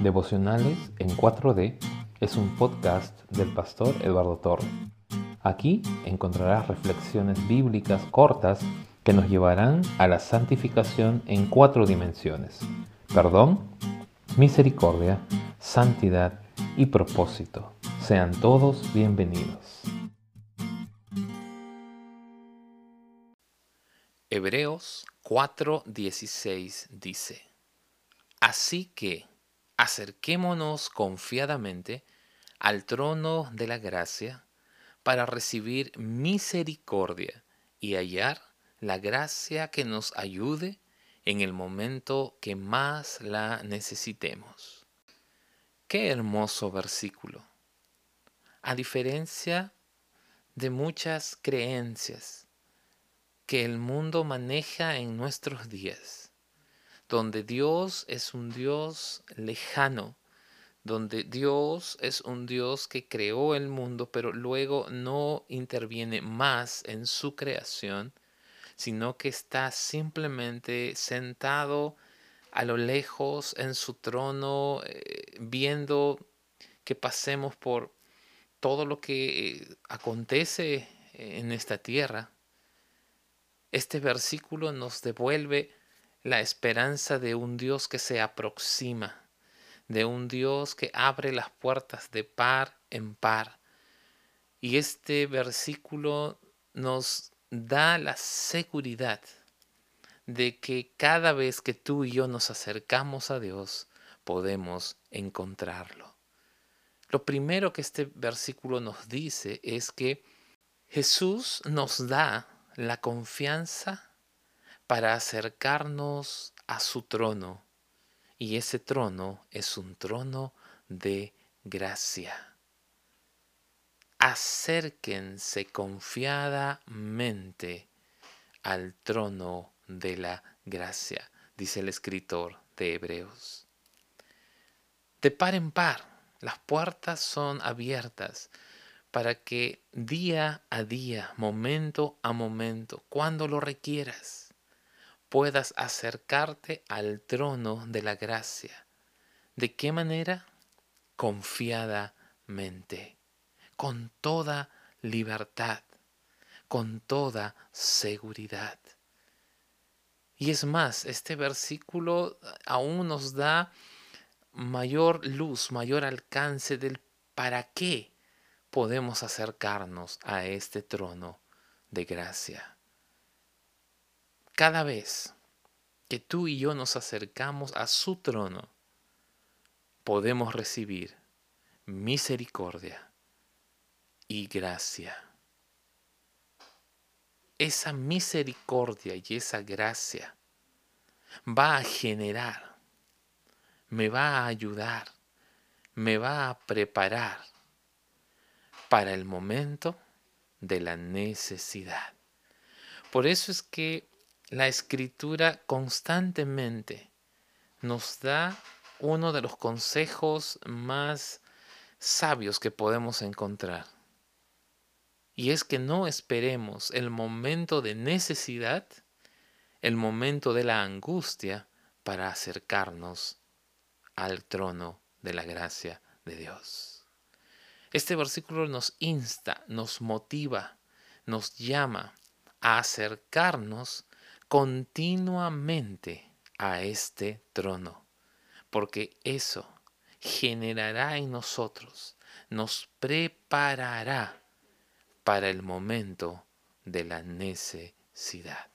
Devocionales en 4D es un podcast del pastor Eduardo Torre. Aquí encontrarás reflexiones bíblicas cortas que nos llevarán a la santificación en cuatro dimensiones. Perdón, misericordia, santidad y propósito. Sean todos bienvenidos. Hebreos 4:16 dice, Así que acerquémonos confiadamente al trono de la gracia para recibir misericordia y hallar la gracia que nos ayude en el momento que más la necesitemos. Qué hermoso versículo. A diferencia de muchas creencias que el mundo maneja en nuestros días, donde Dios es un Dios lejano, donde Dios es un Dios que creó el mundo, pero luego no interviene más en su creación, sino que está simplemente sentado a lo lejos en su trono, eh, viendo que pasemos por todo lo que eh, acontece en esta tierra. Este versículo nos devuelve la esperanza de un Dios que se aproxima, de un Dios que abre las puertas de par en par. Y este versículo nos da la seguridad de que cada vez que tú y yo nos acercamos a Dios, podemos encontrarlo. Lo primero que este versículo nos dice es que Jesús nos da la confianza para acercarnos a su trono. Y ese trono es un trono de gracia acérquense confiadamente al trono de la gracia, dice el escritor de Hebreos. De par en par, las puertas son abiertas para que día a día, momento a momento, cuando lo requieras, puedas acercarte al trono de la gracia. ¿De qué manera? Confiadamente con toda libertad, con toda seguridad. Y es más, este versículo aún nos da mayor luz, mayor alcance del para qué podemos acercarnos a este trono de gracia. Cada vez que tú y yo nos acercamos a su trono, podemos recibir misericordia y gracia. Esa misericordia y esa gracia va a generar, me va a ayudar, me va a preparar para el momento de la necesidad. Por eso es que la escritura constantemente nos da uno de los consejos más sabios que podemos encontrar. Y es que no esperemos el momento de necesidad, el momento de la angustia, para acercarnos al trono de la gracia de Dios. Este versículo nos insta, nos motiva, nos llama a acercarnos continuamente a este trono, porque eso generará en nosotros, nos preparará para el momento de la necesidad.